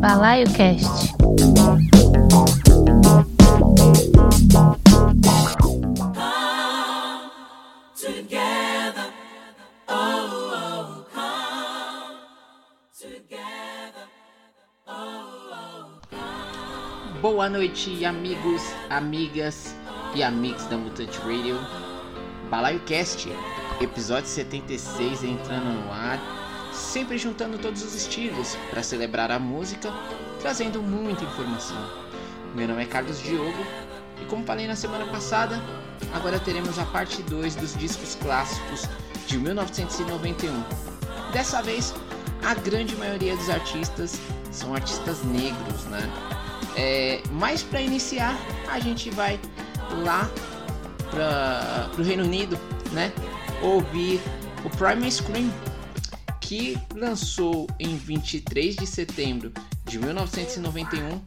Balaio Cast. Boa noite, amigos, amigas e amigos da Mutante Radio. Balaio Cast, episódio 76 entrando no ar, sempre juntando todos os estilos para celebrar a música, trazendo muita informação. Meu nome é Carlos Diogo e como falei na semana passada, agora teremos a parte 2 dos discos clássicos de 1991. Dessa vez, a grande maioria dos artistas são artistas negros, né? É, mas para iniciar, a gente vai lá para o Reino Unido, né? Ouvir o Primal Scream, que lançou em 23 de setembro de 1991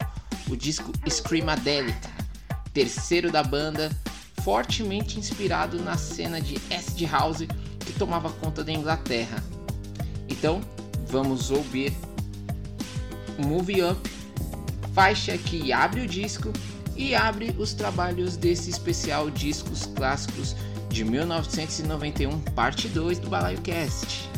o disco Screamadelic, terceiro da banda, fortemente inspirado na cena de acid house que tomava conta da Inglaterra. Então, vamos ouvir Move Up faixa que abre o disco e abre os trabalhos desse especial Discos Clássicos de 1991, parte 2 do Balaio Cast.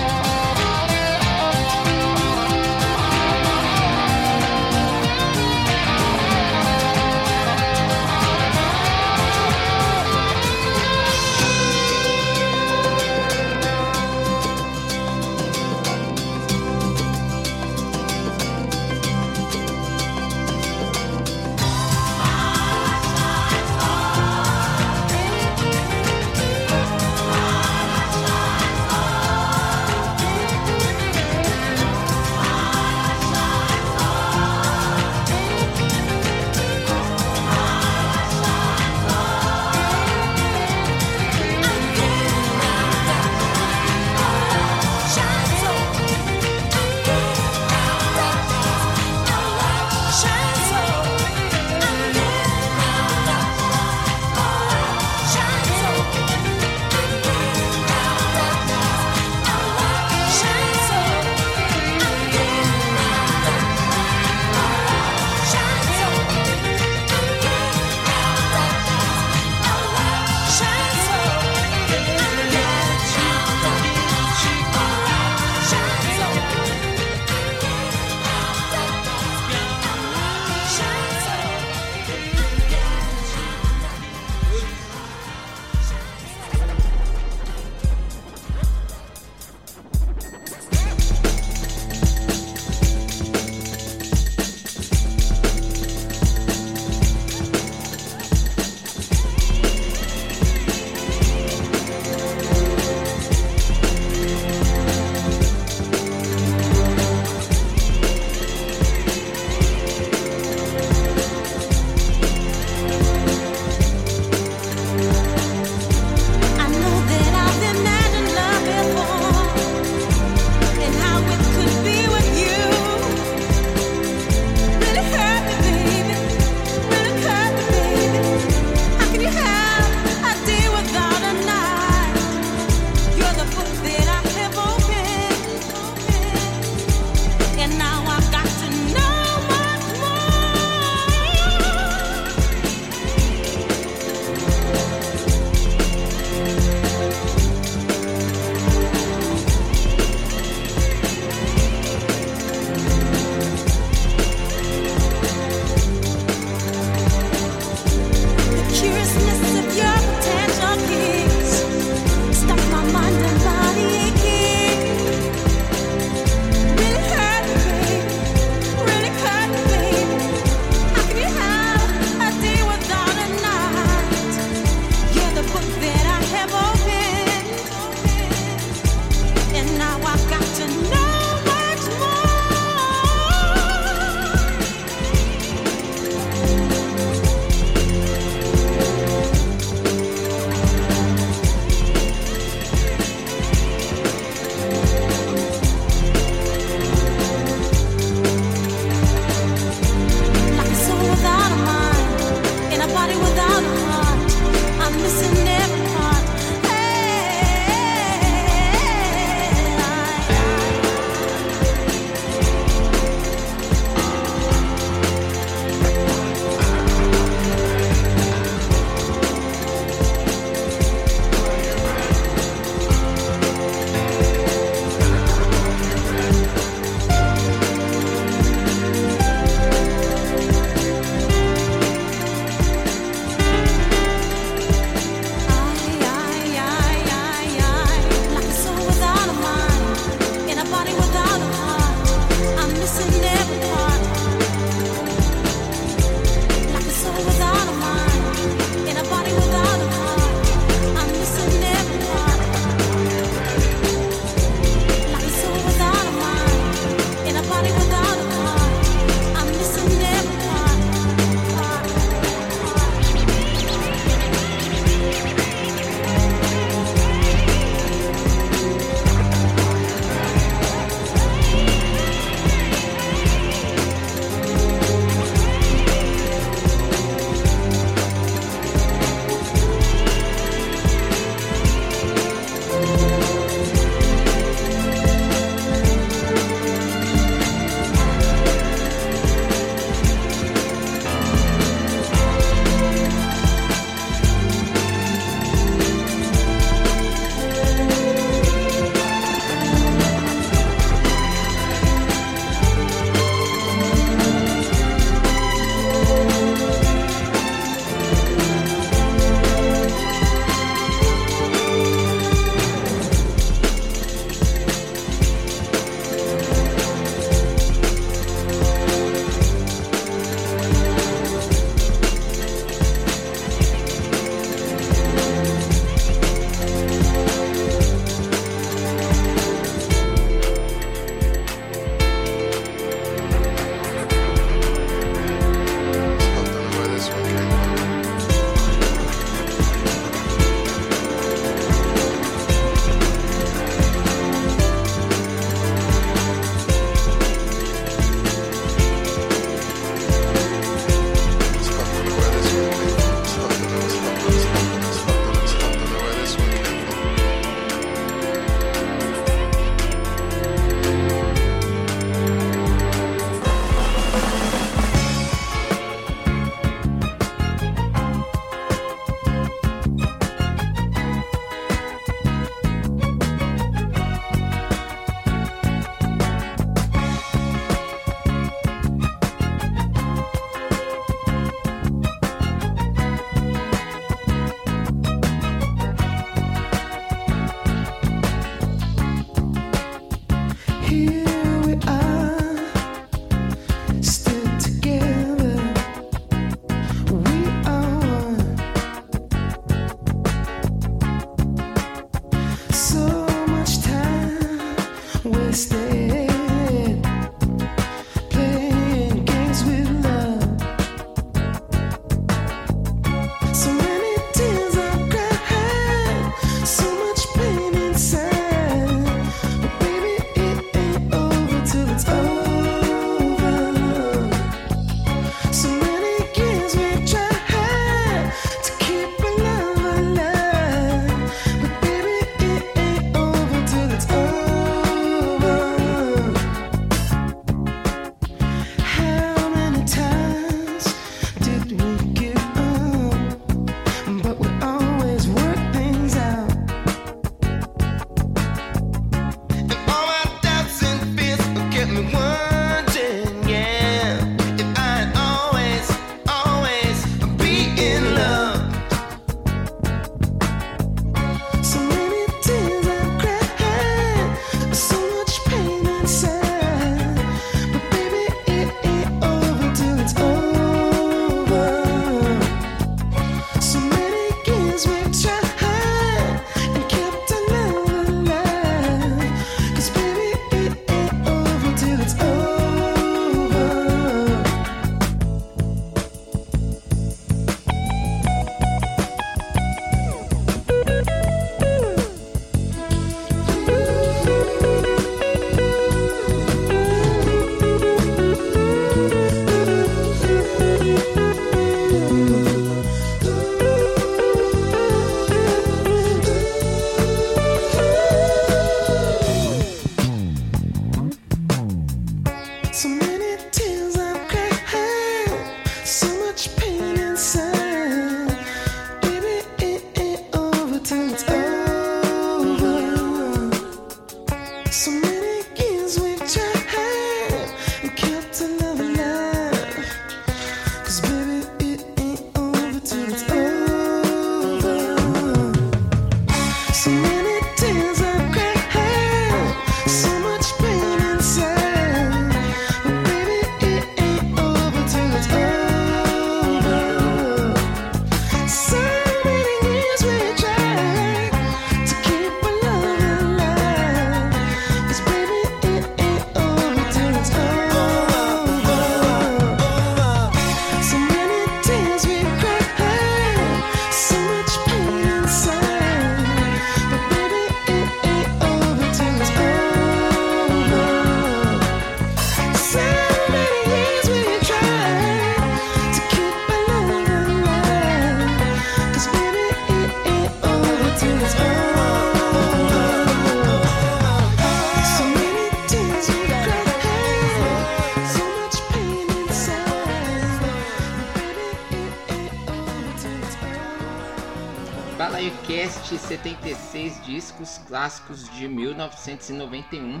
Discos clássicos de 1991,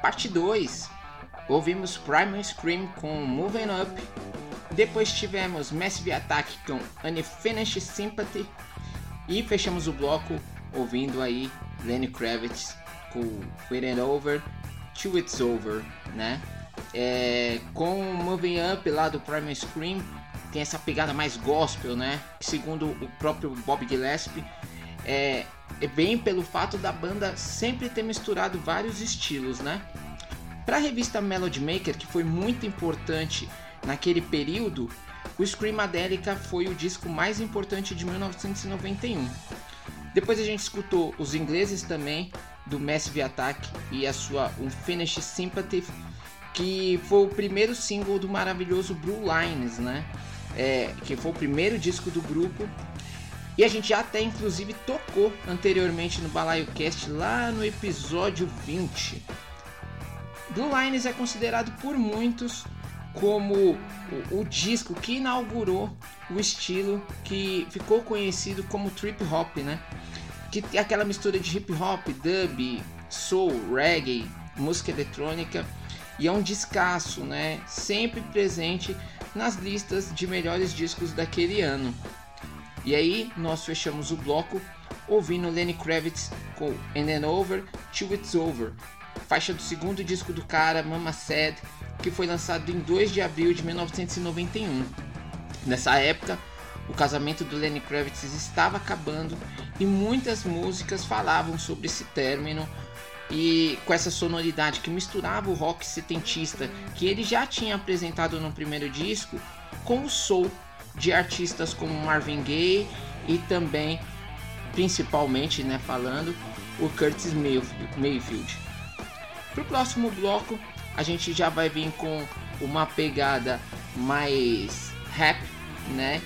parte 2. Ouvimos Primal Scream com Moving Up, depois tivemos Massive Attack com Unfinished Sympathy e fechamos o bloco ouvindo aí Lenny Kravitz com With It Over, Till It's Over, né? É, com Moving Up lá do Primal Scream tem essa pegada mais gospel, né? Segundo o próprio Bob Gillespie é, é bem pelo fato da banda sempre ter misturado vários estilos, né? Para a revista Melody Maker, que foi muito importante naquele período, o Screamadelica foi o disco mais importante de 1991. Depois a gente escutou os ingleses também, do Massive Attack e a sua Unfinished Sympathy, que foi o primeiro single do maravilhoso Blue Lines, né? É, que foi o primeiro disco do grupo e a gente até inclusive tocou anteriormente no Balaio Cast lá no episódio 20. Blue Lines é considerado por muitos como o, o, disco que inaugurou o estilo que ficou conhecido como trip hop, né? Que é aquela mistura de hip hop, dub, soul, reggae, música eletrônica e é um descasso, né? Sempre presente nas listas de melhores discos daquele ano. E aí nós fechamos o bloco ouvindo Lenny Kravitz com And Then Over, Till It's Over, faixa do segundo disco do cara, Mama Said, que foi lançado em 2 de abril de 1991. Nessa época, o casamento do Lenny Kravitz estava acabando e muitas músicas falavam sobre esse término e com essa sonoridade que misturava o rock setentista que ele já tinha apresentado no primeiro disco com o soul de artistas como Marvin Gaye e também, principalmente, né, falando, o Curtis Mayfield. Para o próximo bloco, a gente já vai vir com uma pegada mais rap, né,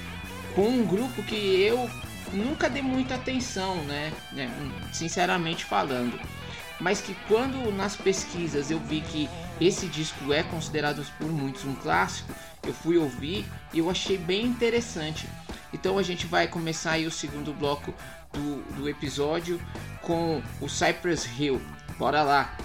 com um grupo que eu nunca dei muita atenção, né, né sinceramente falando mas que quando nas pesquisas eu vi que esse disco é considerado por muitos um clássico, eu fui ouvir e eu achei bem interessante. Então a gente vai começar aí o segundo bloco do, do episódio com o Cypress Hill. Bora lá!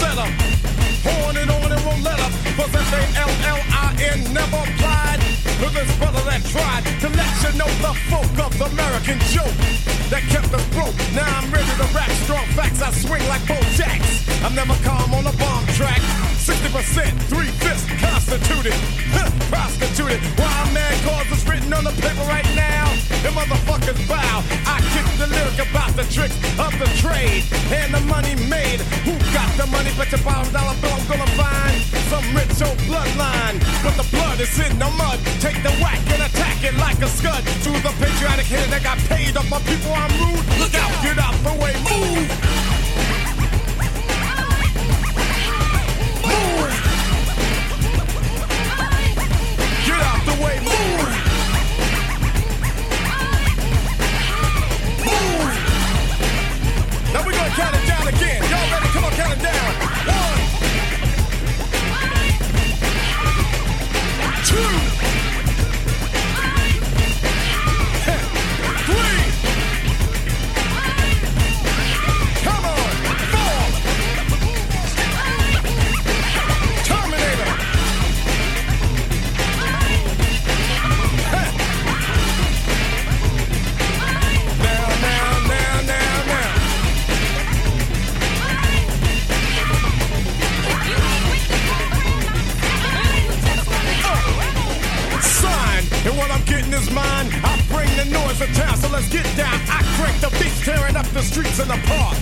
setup. Horn and on and won't let up. Possess A L L I N, never applied. Look this brother that tried to let you know the folk of the American joke that kept us broke. Now I'm ready to rap strong facts. I swing like both I'm never calm on a bomb track. 60%, three fifths constituted. prostituted. Why man cause it's written on the paper right now. And motherfuckers bow. I kick the lyric about the tricks of the trade and the money made. Who got the money but your bottom dollar bill? I'm gonna find some rich old bloodline. But the blood is in the mud. Take the whack and attack it like a scud. To the patriotic hitter that got paid off my people, I'm rude. Look out, get out the way, move. Up in the park.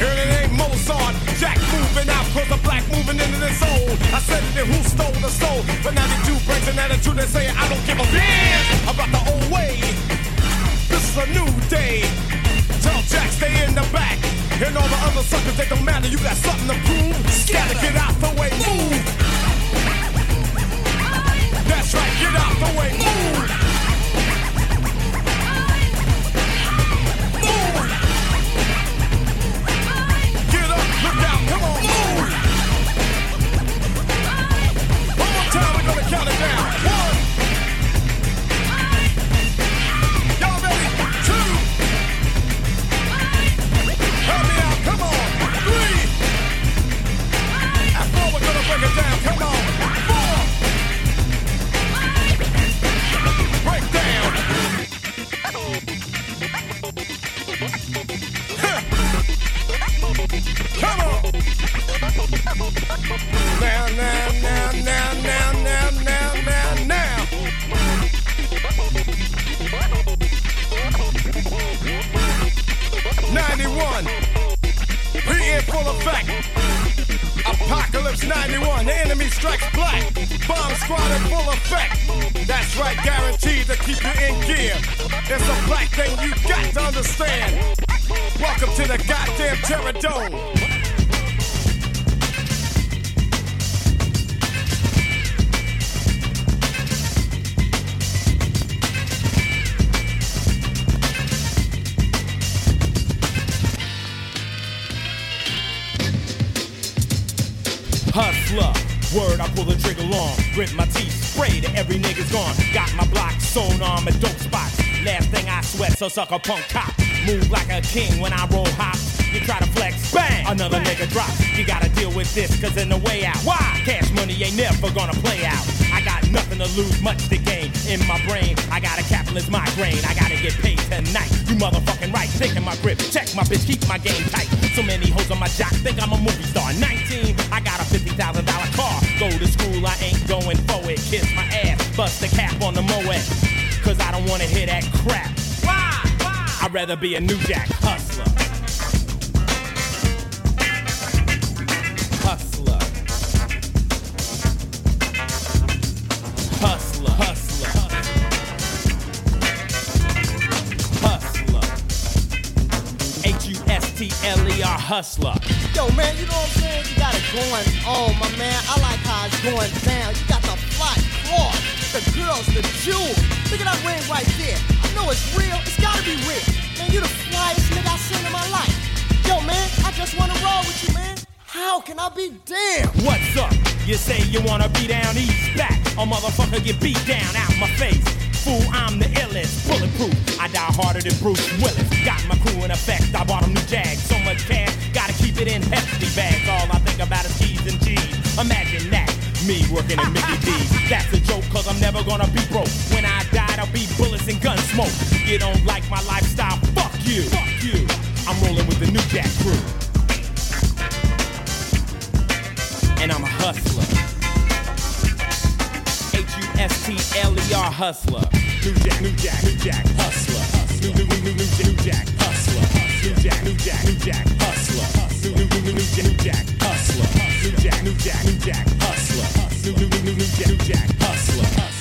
And it ain't Mozart, Jack moving out, cause the black moving into this old. I said it, who stole the soul? But now the two brings an attitude and say, I don't give a damn about the old way. This is a new day. Tell Jack stay in the back. And all the other suckers, they don't matter. You got something to prove. Scatter, get out the way, move. That's right, get out the way. Move. Thing I sweat, so suck a punk cop. Move like a king when I roll hop. You try to flex, bang, another nigga drop. You gotta deal with this, cause in the way out. Why? Cash money ain't never gonna play out. I got nothing to lose, much to gain. In my brain, I got a capitalist migraine. I gotta get paid tonight. You motherfucking right, in my grip. Check my bitch, keep my game tight. So many hoes on my jock, think I'm a movie star. 19, I got a $50,000 car. Go to school, I ain't going for it. Kiss my ass, bust the cap on the Moet. Cause I don't wanna hear that crap. Rather be a new jack hustler. Hustler. Hustler. Hustler. Hustler. H-U-S-T-L-E-R hustler. Yo, man, you know what I'm saying? You got it going on, my man. I like how it's going down. You got the fly cloth, the girls, the jewels. Look at that ring right there. I know it's real. It's gotta be real. Man, you the flyest nigga I seen in my life. Yo, man, I just wanna roll with you, man. How can I be damn? What's up? You say you wanna be down east back. A motherfucker get beat down out my face. Fool, I'm the illest, bulletproof. I die harder than Bruce Willis. Got my crew in effect. I bought them new Jags. So much cash, gotta keep it in hefty bags. All I think about is keys and G's. Imagine that. Me working at Mickey D's. That's a joke, cause I'm never gonna be broke. When I die, I'll be bullets and gun smoke. You don't like my lifestyle? You. Fuck you. I'm rolling with the new Jack crew. and I'm a hustler. H-U-S-T-L-E-R hustler. New Jack, New Jack, New Jack, hustler. New, new, new, new, new, new Jack, hustler. New Jack, New Jack, New Jack, hustler. New, new, new, new, new, Jack, hustler. New Jack, New Jack, New Jack, hustler. New, new, new, new, new, Jack. Hustler.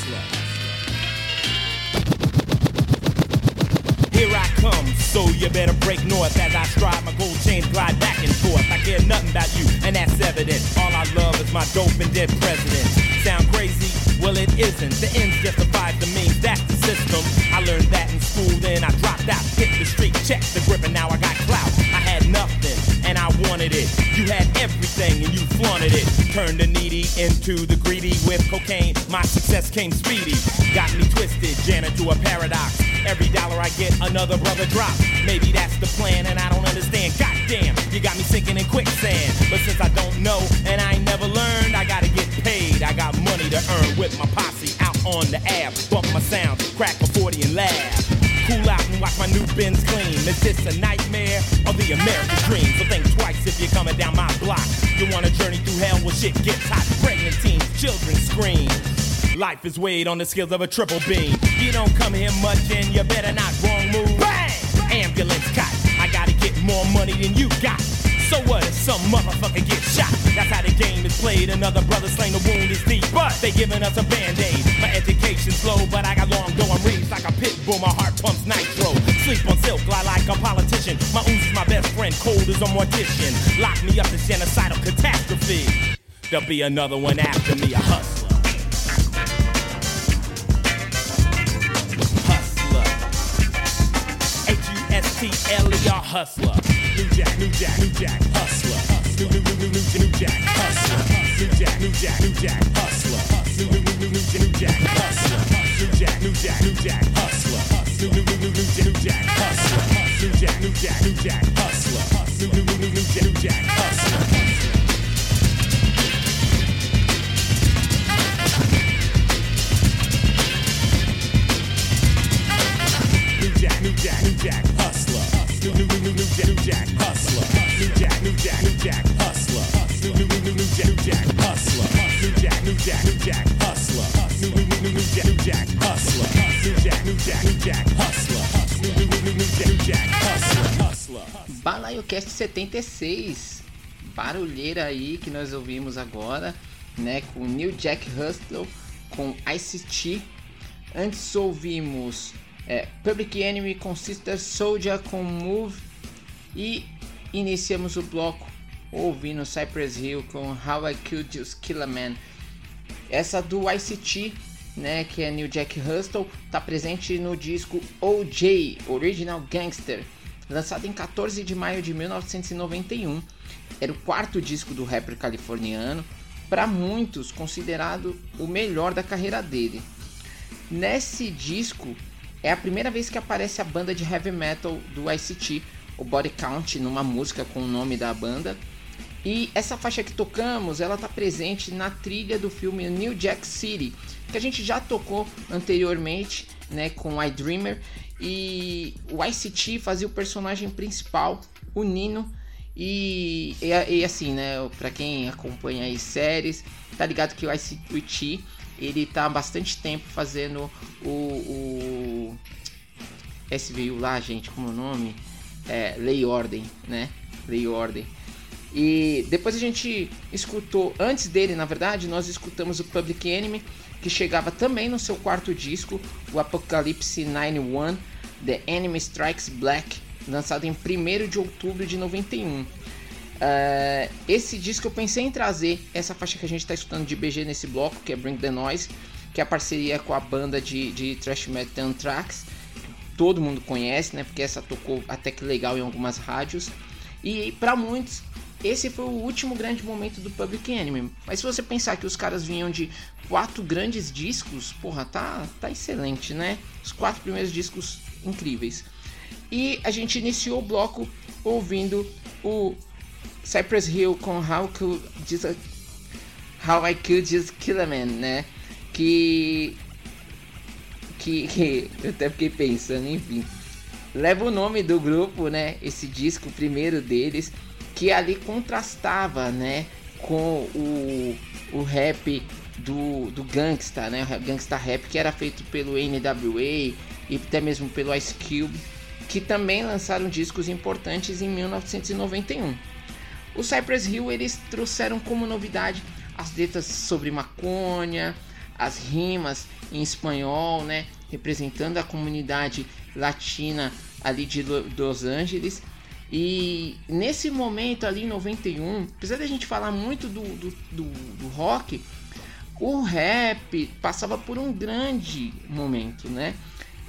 Come, so you better break north as I stride my gold chains glide back and forth. I care nothing about you, and that's evident. All I love is my dope and dead president. Sound crazy? Well, it isn't. The ends justifies the means. That's the system. I learned that in school, then I dropped out. Hit the street, checked the grip, and now I got clout. I had nothing, and I wanted it. You had everything, and you flaunted it. Turned the needy into the greedy with cocaine. My success came speedy. Got me twisted, Jana to a paradox. Every dollar I get, another brother drop. Maybe that's the plan, and I don't understand. Goddamn, you got me sinking in quicksand. But since I don't know, and I ain't never learned, I gotta get paid. I got money to earn with my posse out on the ab. Bump my sound, crack a 40 and laugh. Cool out and watch my new bins clean. Is this a nightmare or the American dream? So think twice if you're coming down my block. You want a journey through hell? Well, shit gets hot. Pregnant teens, children scream. Life is weighed on the scales of a triple beam. You don't come here much and you better not wrong move. Bang! Ambulance cot. I gotta get more money than you got. So what if some motherfucker gets shot? That's how the game is played. Another brother slain, the wound is deep. But they giving us a band-aid. My education's low, but I got long. I'm raised like a pit bull. My heart pumps nitro. Sleep on silk, lie like a politician. My ooze is my best friend, cold as a mortician. Lock me up to genocidal catastrophe. There'll be another one after me, a. Hustler. H-U-S-T-L-E-R, hustler. New Jack, New Jack, New Jack, hustler. New, new, new, new, new, new Jack, hustler. New Jack, New Jack, New Jack, hustler. New, new, new, new, new, new Jack, hustler. New Jack, New Jack, New Jack, hustler. New, new, new, new, new, Jack, hustler. New Jack, New Jack, New Jack, hustler. New, new, new, new Jack, hustler. 76. Barulheira aí que nós ouvimos agora, né? Com New Jack Hustle, com ICT. Antes ouvimos é, Public Enemy com Sister Soldier com Move. E iniciamos o bloco ouvindo Cypress Hill com How I Killed Just Kill a Man. Essa do ICT, né, que é New Jack Hustle, tá presente no disco OJ, Original Gangster, lançado em 14 de maio de 1991. Era o quarto disco do rapper californiano, para muitos considerado o melhor da carreira dele. Nesse disco é a primeira vez que aparece a banda de heavy metal do ICT, o Body Count, numa música com o nome da banda. E essa faixa que tocamos, ela tá presente na trilha do filme New Jack City, que a gente já tocou anteriormente, né, com I Dreamer, e o ICT fazia o personagem principal, o Nino, e, e, e assim, né, para quem acompanha aí séries, tá ligado que o ICT, ele tá há bastante tempo fazendo o, o SVU lá, gente, como é o nome? É, Lei Ordem, né? Lei Ordem. E depois a gente escutou, antes dele, na verdade, nós escutamos o Public Enemy, que chegava também no seu quarto disco, o Apocalypse 91, The Enemy Strikes Black, lançado em 1 de outubro de 91. Uh, esse disco eu pensei em trazer essa faixa que a gente está escutando de BG nesse bloco, que é Bring the Noise, que é a parceria com a banda de, de thrash metal Anthrax. Todo mundo conhece, né? Porque essa tocou até que legal em algumas rádios. E para muitos, esse foi o último grande momento do Public Enemy. Mas se você pensar que os caras vinham de quatro grandes discos, porra, tá, tá excelente, né? Os quatro primeiros discos incríveis. E a gente iniciou o bloco ouvindo o Cypress Hill com How, Could Just, How I Could Just Kill a Man, né? Que, que, que eu até fiquei pensando, enfim. Leva o nome do grupo, né? Esse disco, primeiro deles, que ali contrastava, né? Com o, o rap do, do Gangsta, né? O Gangsta Rap, que era feito pelo NWA e até mesmo pelo Ice Cube, que também lançaram discos importantes em 1991. O Cypress Hill eles trouxeram como novidade as letras sobre maconha, as rimas em espanhol, né, representando a comunidade latina ali de Lo- Los Angeles. E nesse momento ali em 91, apesar da gente falar muito do, do, do, do rock, o rap passava por um grande momento, né?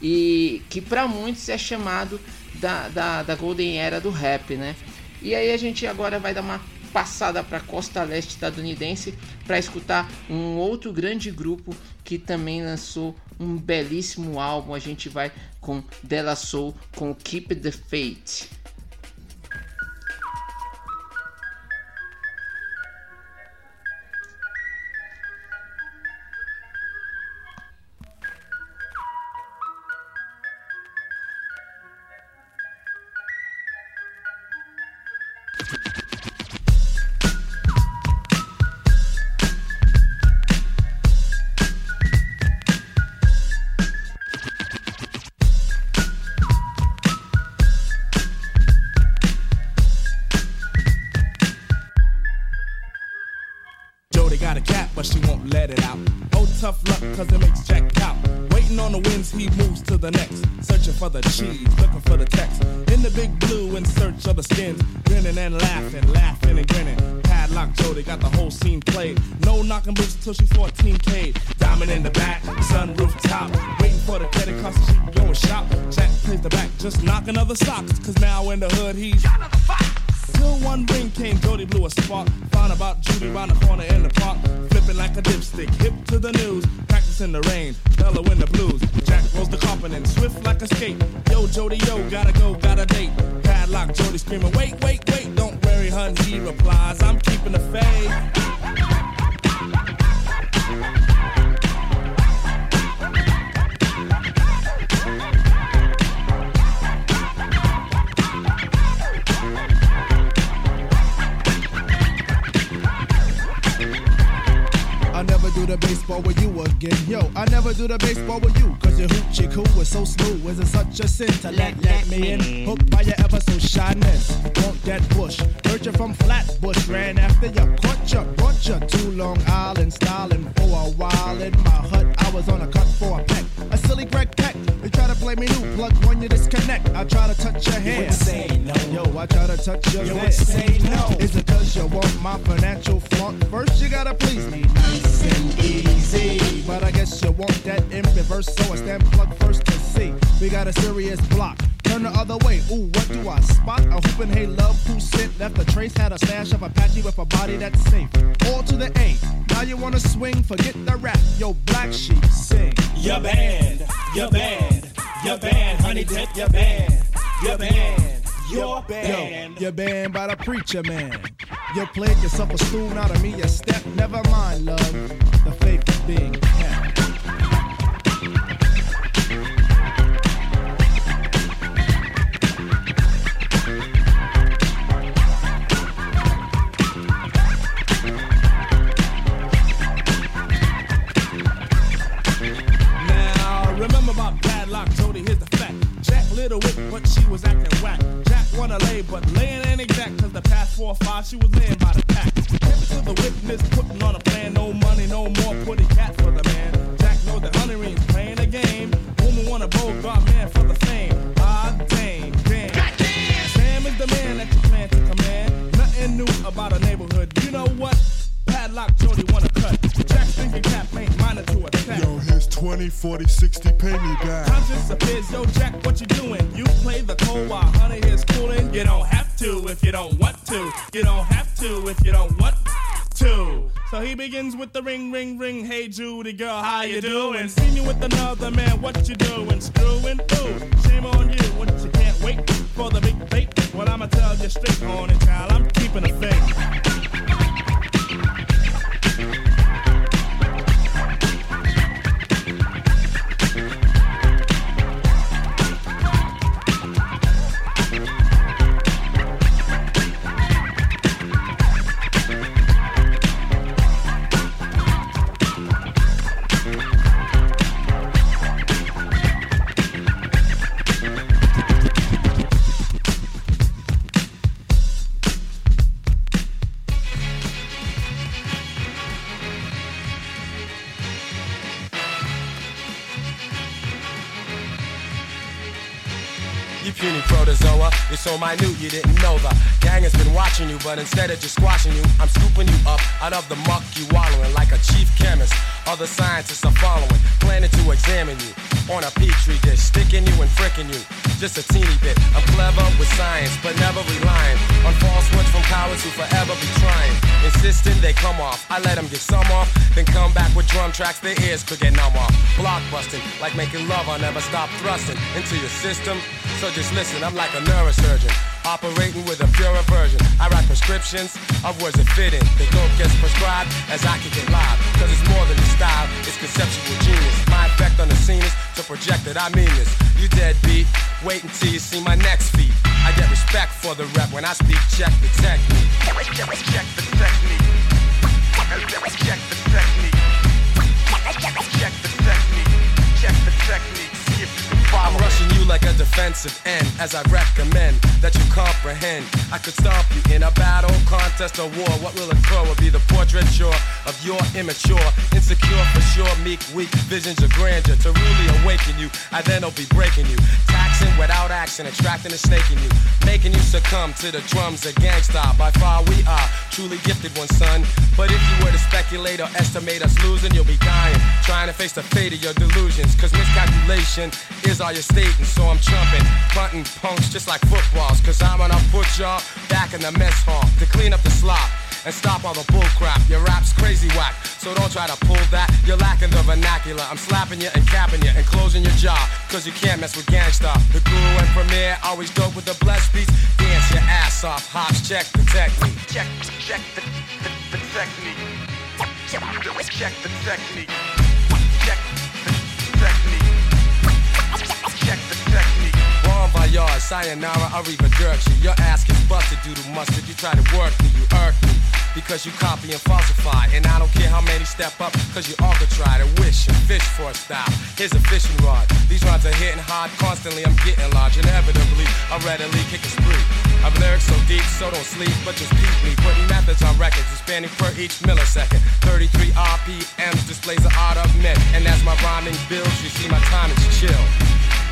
E que para muitos é chamado da, da, da Golden Era do rap, né? E aí a gente agora vai dar uma passada para a costa leste estadunidense para escutar um outro grande grupo que também lançou um belíssimo álbum. A gente vai com Della Soul com Keep the Faith. For the mm. cheese, want that in reverse, so I stand plug first to see. We got a serious block. Turn the other way. Ooh, what do I spot? A hoopin' hey love who sent left a trace. Had a stash of Apache with a body that's safe. All to the A. Now you wanna swing? Forget the rap. Yo, black sheep, sing. Your band, your band, your band, honey dip, your band, your band, your band. Yo, you're banned by the preacher man. You played yourself a stool, now to me a step. Never mind, love. The faith is being kept. Was acting whack. Jack wanna lay, but laying ain't exact, cause the past four or five, she was laying by the pack. It to the witness, putting on a plan, no money, no more, putty cat for the man. Jack knows the Honey ring's playing a game. Woman want a Bogart man for the fame. Ah, dang, damn. Goddamn! Sam is the man that you plan to command. Nothing new about a neighborhood. You know what? Padlock Jody wanna 20, 40, 60, pay me back. Conscious appears, yo, Jack, what you doing? You play the cold while honey is cooling. You don't have to if you don't want to. You don't have to if you don't want to. So he begins with the ring, ring, ring. Hey, Judy, girl, how you doing? See me with another man, what you doing? Screwing? through. shame on you. What you can't wait for the big bait? Well, I'ma tell you straight on it, child. I'm keeping a faith. So minute you didn't know the gang has been watching you, but instead of just squashing you, I'm scooping you up out of the muck you wallowing like a chief chemist. Other scientists are following, planning to examine you on a petri dish, sticking you and fricking you. Just a teeny bit. I'm clever with science, but never relying on false words from cowards who forever be trying. Insisting they come off. I let them get some off, then come back with drum tracks their ears could get numb off. Blockbusting, like making love, I'll never stop thrusting into your system. So just listen, I'm like a neurosurgeon. Operating with a purer version. I write prescriptions of words that fit in. The dope gets prescribed as I kick it live. Cause it's more than a style, it's conceptual genius. My effect on the scene is to project that I mean this. You deadbeat, wait until you see my next feat. I get respect for the rep when I speak, check the technique. Check the technique. Check the technique. Like a defensive end as I recommend that you comprehend. I could stomp you in a battle, contest, or war. What will occur will be the portraiture of your immature, insecure for sure, meek, weak visions of grandeur. To really awaken you, I then will be breaking you, taxing without action, attracting and snaking you, making you succumb to the drums of Gang Starr. By far we are truly gifted one son. But if you were to speculate or estimate us losing, you'll be dying, trying to face the fate of your delusions. Cause miscalculation is all you're stating, so I'm trumping, punting punks just like footballs. Cause I'm gonna put y'all back in the mess hall to clean up the slop. And stop all the bull crap. Your rap's crazy whack, so don't try to pull that. You're lacking the vernacular. I'm slapping you and capping you and closing your jaw. Cause you can't mess with Gang Starr. The guru and premier always dope with the blessed beats. Dance your ass off, hops, check the technique. Check, check the, the, the technique. Check the technique. Voyage, sayonara, arrivederci. Your ass gets busted due to mustard. You try to work me, you irk me. Because you copy and falsify. And I don't care how many step up, cause you all could try to wish and fish for a style. Here's a fishing rod. These rods are hitting hard constantly. I'm getting large. Inevitably, I readily kick a spree. I've lyrics so deep, so don't sleep, but just keep me. Putting methods on records, expanding per each millisecond. 33 RPMs displays the art of men. And as my rhyming builds, you see my time is chill.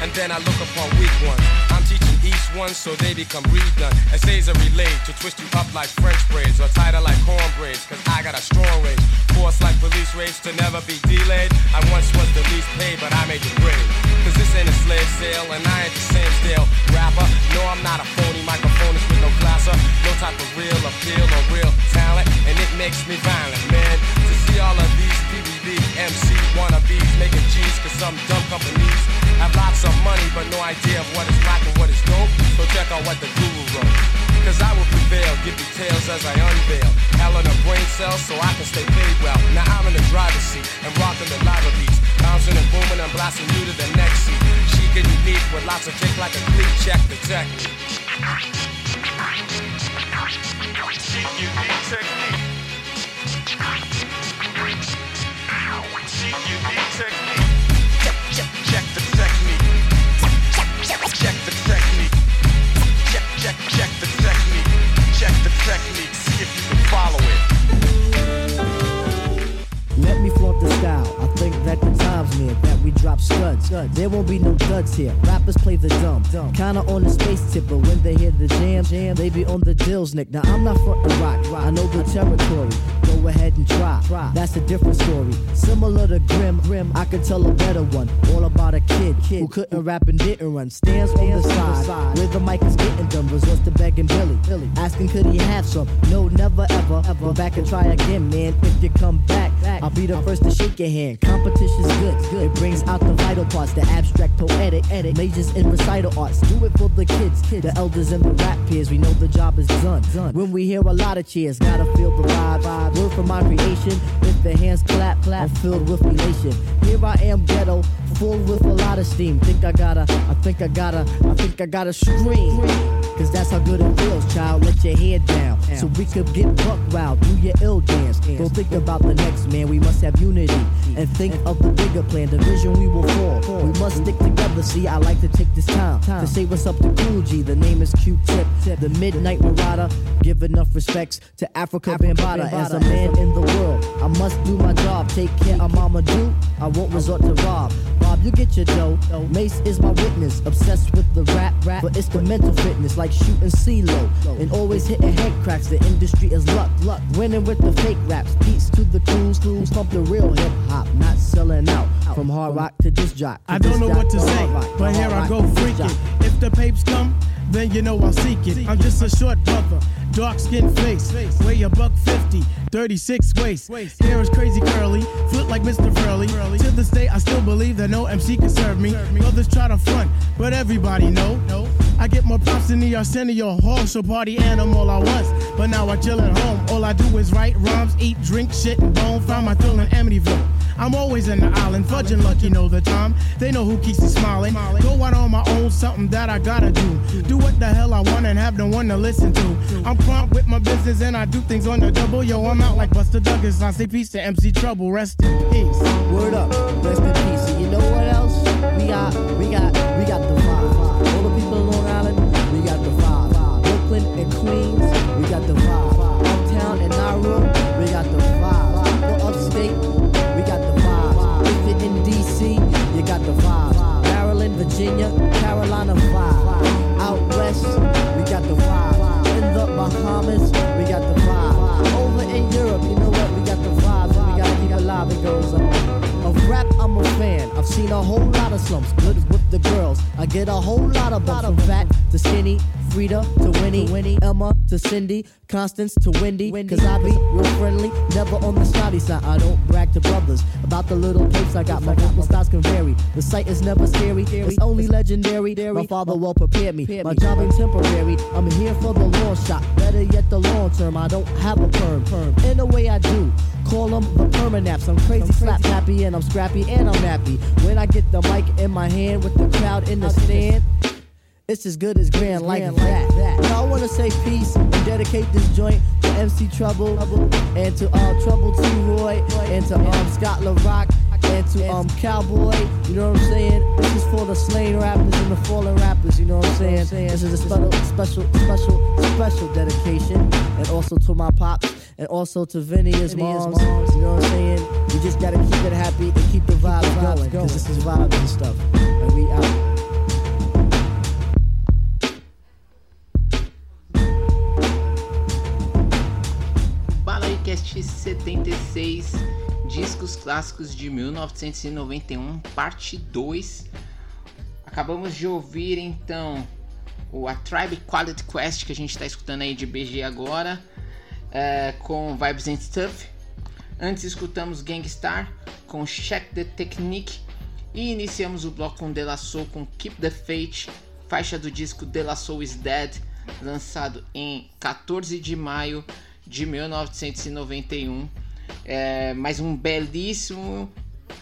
And then I look upon weak ones. I'm teaching each one so they become redone. Essays are relayed to twist you up like French braids or tighter like corn braids. Cause I got a strong range. Force like police raids to never be delayed. I once was the least paid, but I made the grade. Cause this ain't a slave sale and I ain't the same stale rapper. No, I'm not a phony microphonist with no classer. No type of real appeal or real talent. And it makes me violent, man. To see all of these PBB MC wannabes making G's cause some dumb companies have lots of money but no idea of what is black and what is dope. So check out what the guru wrote. Cause I will prevail, give details as I unveil. Hell in a brain cell so I can stay paid well. Now I'm in the driver's seat and rocking the lava beats. Bouncing and booming and blasting you to the next seat. Chic and unique with lots of kick like a cleat. Check the. Check unique technique. Here. Rappers play the dumb. Kinda on the space tip, but when they hear the jam, jam, they be on the dills, Nick. Now I'm not frontin' rock. I know the territory. Go ahead and try. That's a different story. Similar to Grim, Grim, I could tell a better one. All about a kid, kid who couldn't rap and didn't run. Stands on the side where the mic is getting done. Resorts to begging Billy, Billy, asking could he have some? No, never ever. Go back and try again, man. If you come back, I'll be the first to shake your hand. Competition's good, good. It brings out the vital parts, the abstract, poetic, edit, majors in recital arts. Do it for the kids, kids, the elders and the rap peers. We know the job is done. done. When we hear a lot of cheers, gotta feel the vibe. vibe. Word from my creation. With the hands clap, clap, I'm filled with elation. Here I am, ghetto, full with a lot of steam. Think I gotta, I think I gotta, I think I gotta scream. Cause that's how good it feels, child. Let your head down. So we could get buck wild, do your ill dance. Don't think about the next man, we must have unity. And think of the bigger plan, the vision we will fall. We must stick together, see, I like to take this time to say what's up to Cool G. The name is Q-Tip, the Midnight Marauder. Give enough respects to Afrika Bambaataa. As a man in the world, I must do my job, take care of Mama Do. I won't resort to rob. Bob you get your dough. Mace is my witness, obsessed with the rap, rap, but it's the mental fitness, like shooting CeeLo. And always hitting head cracks, the industry is luck, luck. Winning with the fake raps, beats to the crews, crews pump the real hip hop, not selling out. From hard rock to just jock. I don't know what to say, but here I go freaking. If the papes come, then you know I'll seek it. I'm just a short brother, dark skin face, weigh a buck 50, 36 waist. Hair is crazy curly, foot like Mr. Furley. To this day, I still believe that no MC can serve me. Others try to front, but everybody know. I get more props than the Arsenio Hall, so party animal I was. But now I chill at home. All I do is write rhymes, eat, drink, shit, and bone. Find my thrill in Amityville. I'm always in the island, fudging lucky know the time. They know who keeps me smiling. Go out on my own, something that I gotta do. Do what the hell I want and have no one to listen to. I'm prompt with my business and I do things on the double. Yo, I'm out like Buster Douglas. I say peace to MC Trouble. Rest in peace. Word up, rest in peace. You know what Virginia, Carolina vibe. Out west, we got the vibe. In the Bahamas, we got the vibe. Over in Europe, you know what? We got the vibe. We gotta keep alive. It goes on. Of rap, I'm a fan. I've seen a whole lot of slumps. Good with the girls. I get a whole lot of bumps from fat to skinny. Frida to Winnie, Winnie, Emma to Cindy, Constance to Wendy. Cause I be real friendly, never on the snotty side. I don't brag to brothers about the little tapes I got. My vocal styles can vary. The sight is never scary, it's only legendary. My father well prepared me. My job ain't temporary. I'm here for the long shot. Better yet, the long term. I don't have a perm. In a way, I do. Call them the permanaps. I'm crazy, slap happy, and I'm scrappy, and I'm happy. When I get the mic in my hand with the crowd in the stand. It's as good as grand like that. Now I wanna say peace and dedicate this joint to MC Trouble and to uh, Trouble T Roy and to um, Scott LaRock and to um Cowboy. You know what I'm saying? This is for the slain rappers and the fallen rappers. You know what I'm saying? This is a special, special, special, special dedication, and also to my pops and also to Vinny his moms. You know what I'm saying? We just gotta keep it happy and keep the vibes going, cause this is vibes and stuff. And we out. Balaicast 76, discos clássicos de 1991, parte 2. Acabamos de ouvir então o A Tribe Quality Quest que a gente está escutando aí de BG agora, é, com Vibes and Stuff. Antes escutamos Gangstar com Check the Technique e iniciamos o bloco com De La Soul com Keep the Faith, faixa do disco De La Soul is Dead, lançado em 14 de maio de 1991. É, mais um belíssimo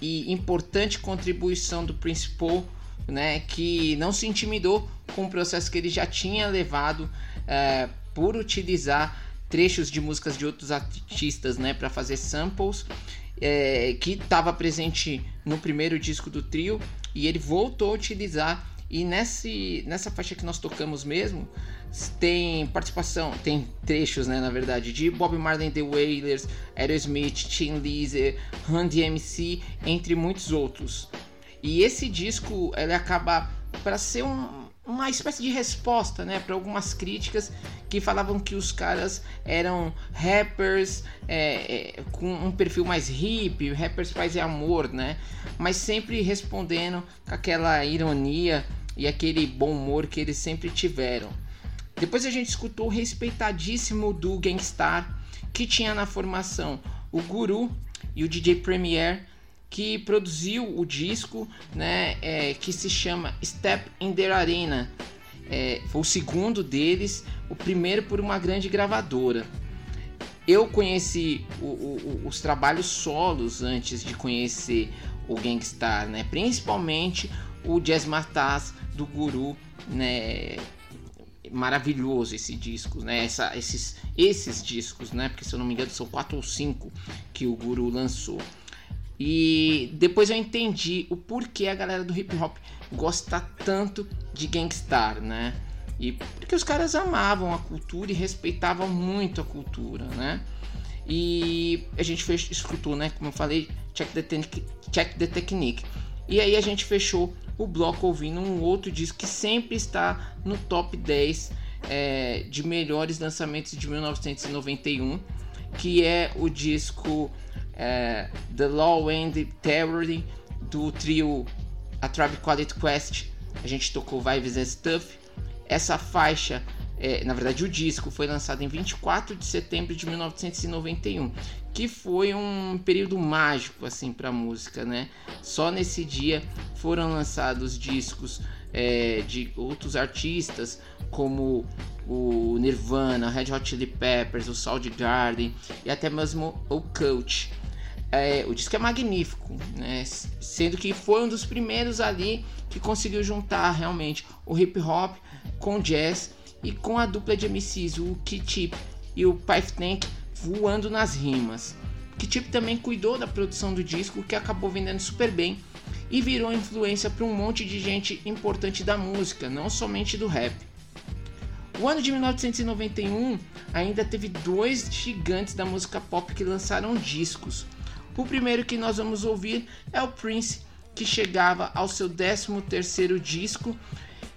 e importante contribuição do Prince Paul, né, que não se intimidou com o processo que ele já tinha levado é, por utilizar trechos de músicas de outros artistas né, para fazer samples, é, que estava presente no primeiro disco do trio e ele voltou a utilizar. E nesse, nessa faixa que nós tocamos mesmo, tem participação, tem trechos, né, na verdade, de Bob Marley The Wailers, Aerosmith, Tim Lizzy, Run DMC, entre muitos outros. E esse disco, ele acaba para ser um, uma espécie de resposta, né, para algumas críticas que falavam que os caras eram rappers é, é, com um perfil mais hip, rappers paz e amor, né, mas sempre respondendo com aquela ironia e aquele bom humor que eles sempre tiveram. Depois a gente escutou o respeitadíssimo do Gangstar, que tinha na formação o Guru e o DJ Premier, que produziu o disco, né, é, que se chama Step in the Arena. É, foi o segundo deles, o primeiro por uma grande gravadora. Eu conheci o, o, os trabalhos solos antes de conhecer o Gangstar, né, principalmente o Jazz Mataz do Guru, né, maravilhoso esse disco, né? Essa, esses, esses discos, né? Porque se eu não me engano são quatro ou cinco que o Guru lançou. E depois eu entendi o porquê a galera do hip hop gosta tanto de Gangstar, né? E porque os caras amavam a cultura e respeitavam muito a cultura, né? E a gente fez, escutou, né? Como eu falei, Check the, Check the Technique. E aí a gente fechou o bloco ouvindo um outro disco que sempre está no top 10 é, de melhores lançamentos de 1991, que é o disco é, The Law and Theory do trio A Tribe Called Quest. A gente tocou Vibes and Stuff. Essa faixa, é, na verdade o disco, foi lançado em 24 de setembro de 1991, que foi um período mágico assim para a música, né? Só nesse dia foram lançados discos é, de outros artistas como o Nirvana, Red Hot Chili Peppers, o Soundgarden e até mesmo o Coach. É, o disco é magnífico, né? sendo que foi um dos primeiros ali que conseguiu juntar realmente o hip hop com jazz e com a dupla de MCs, o K-Tip e o Pipe Tank voando nas rimas. K-Tip também cuidou da produção do disco, que acabou vendendo super bem e virou influência para um monte de gente importante da música, não somente do rap. O ano de 1991 ainda teve dois gigantes da música pop que lançaram discos. O primeiro que nós vamos ouvir é o Prince, que chegava ao seu 13º disco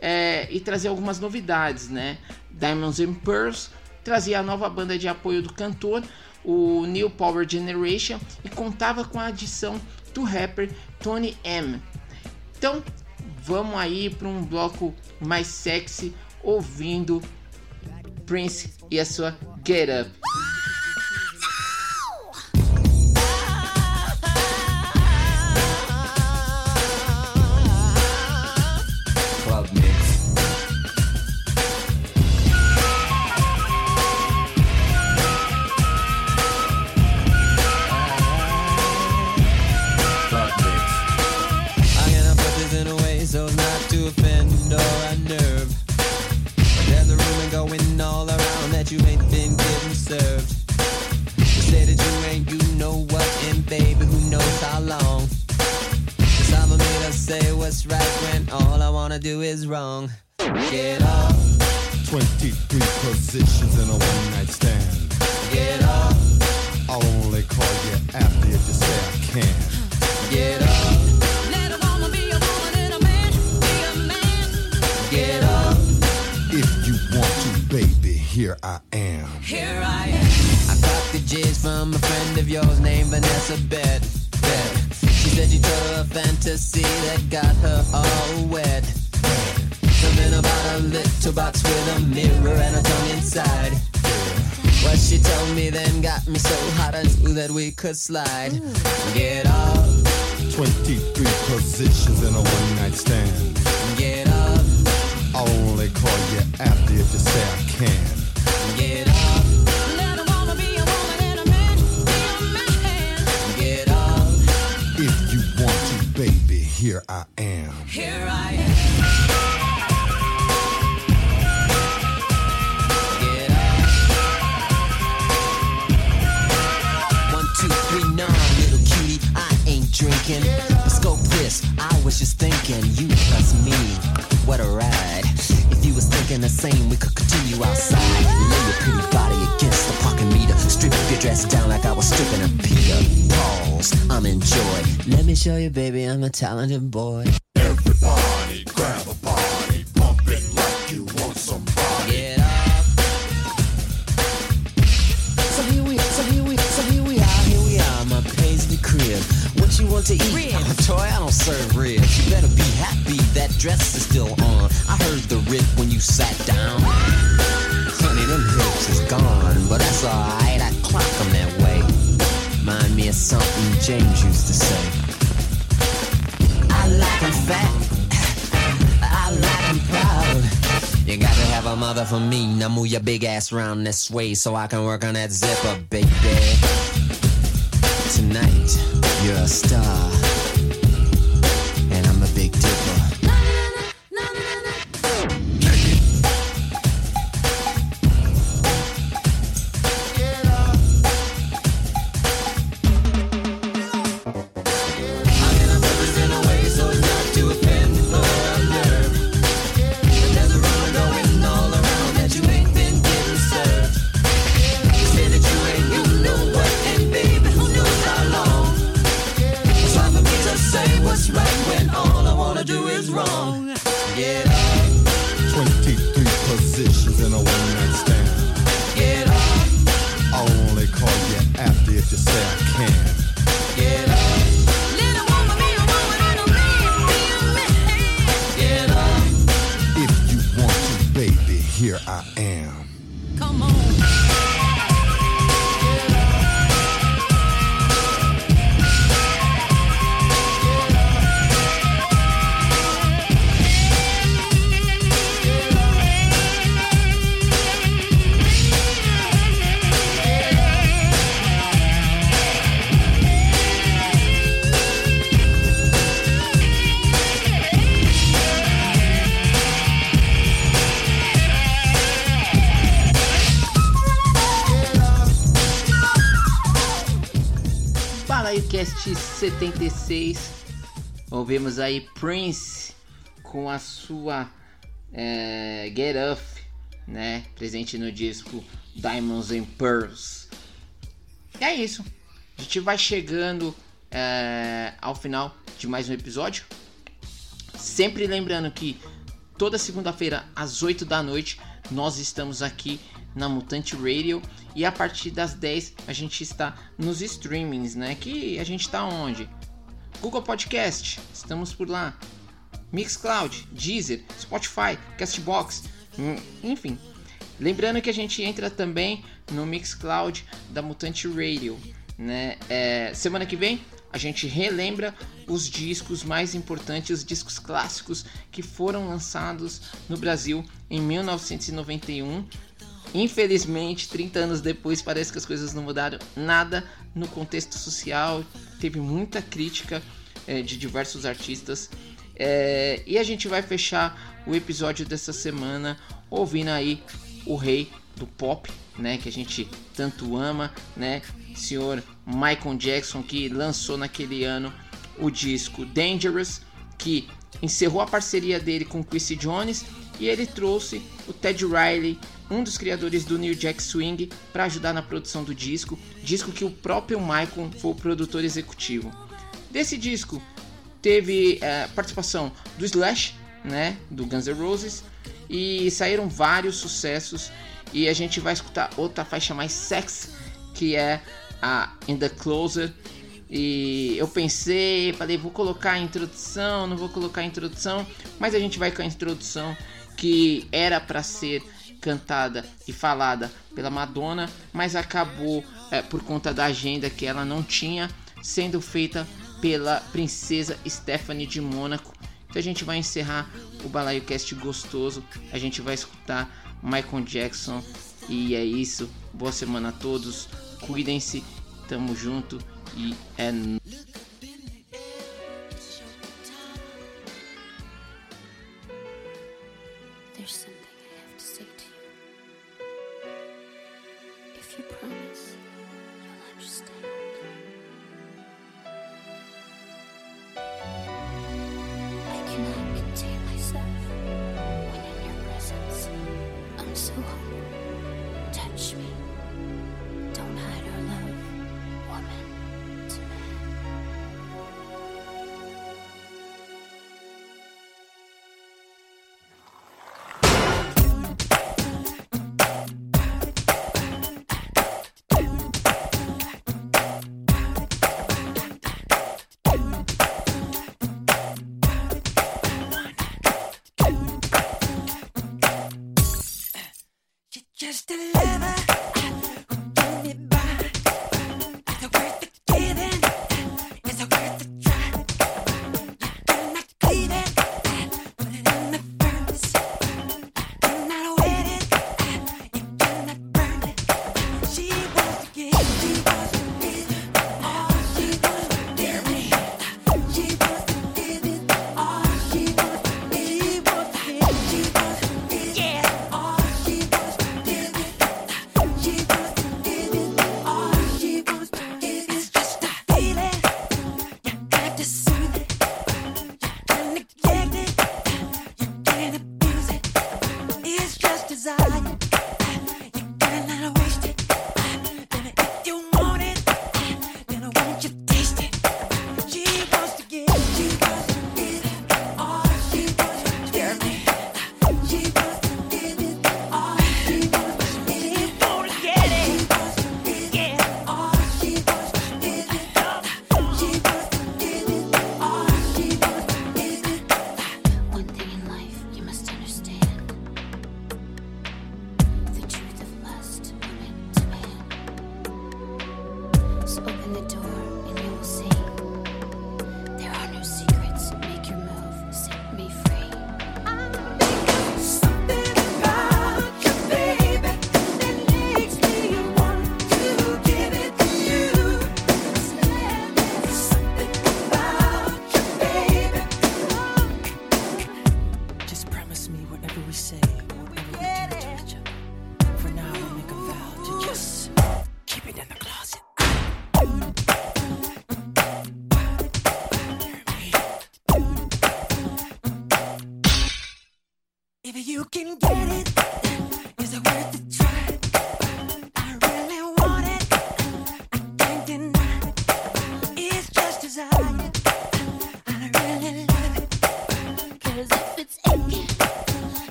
é, e trazia algumas novidades, né? Diamonds and Pearls trazia a nova banda de apoio do cantor, o New Power Generation, e contava com a adição do rapper Tony M. Então, vamos aí para um bloco mais sexy, ouvindo Prince e a sua Get Up. Slide. Get up, 23 positions in a one night stand. get up, I'll only call you after if you say I can. get up. Now the wanna be a woman and a man. Be a man. Get up, If you want to, baby, here I am. here I am. Thinking the same, we could continue outside. Lay your pretty body against the parking meter. Strip your dress down like I was stripping a Peter. Pause. I'm in. Let me show you, baby, I'm a talented boy. What you want to eat? Ribs. Toy, I don't serve ribs. You better be happy that dress is still on. I heard the rip when you sat down. Honey, them hips is gone, but that's alright. I clock 'em that way. Mind me of something James used to say. I like 'em fat. I like 'em proud. You got to have a mother for me. Now move your big ass round this way so I can work on that zipper, baby. Tonight, you're a star. Positions in a one night stand. get up, I'll only call you after if you say I can. get up. Balaio Cast 76. Ouvimos aí Prince com a sua é, Get Up, né? Presente no disco Diamonds and Pearls. E é isso. A gente vai chegando é, ao final de mais um episódio. Sempre lembrando que toda segunda-feira às 8 da noite nós estamos aqui na Mutante Radio e a partir das 10 a gente está nos streamings, né? Que a gente está onde? Google Podcast, estamos por lá. Mixcloud, Deezer, Spotify, Castbox, hum, enfim. Lembrando que a gente entra também no Mixcloud da Mutante Radio, né? É, semana que vem a gente relembra os discos mais importantes, os discos clássicos que foram lançados no Brasil em 1991. Infelizmente, 30 anos depois, parece que as coisas não mudaram nada no contexto social. Teve muita crítica eh, de diversos artistas. Eh, e a gente vai fechar o episódio dessa semana ouvindo aí o rei do pop, né, que a gente tanto ama, né, senhor Michael Jackson que lançou naquele ano o disco Dangerous, que encerrou a parceria dele com Quincy Jones e ele trouxe o Ted Riley, um dos criadores do New Jack Swing, para ajudar na produção do disco, disco que o próprio Michael foi o produtor executivo. Desse disco teve eh, participação do Slash, né, do Guns N' Roses, e saíram vários sucessos. E a gente vai escutar outra faixa mais sexy, que é a In the Closer. E eu pensei, falei, vou colocar a introdução, não vou colocar a introdução, mas a gente vai com a introdução que era para ser cantada e falada pela Madonna, mas acabou é, por conta da agenda que ela não tinha, sendo feita pela princesa Stephanie de Mônaco. Então a gente vai encerrar o Balaio Cast gostoso, a gente vai escutar Michael Jackson e é isso. Boa semana a todos, cuidem-se, tamo junto e é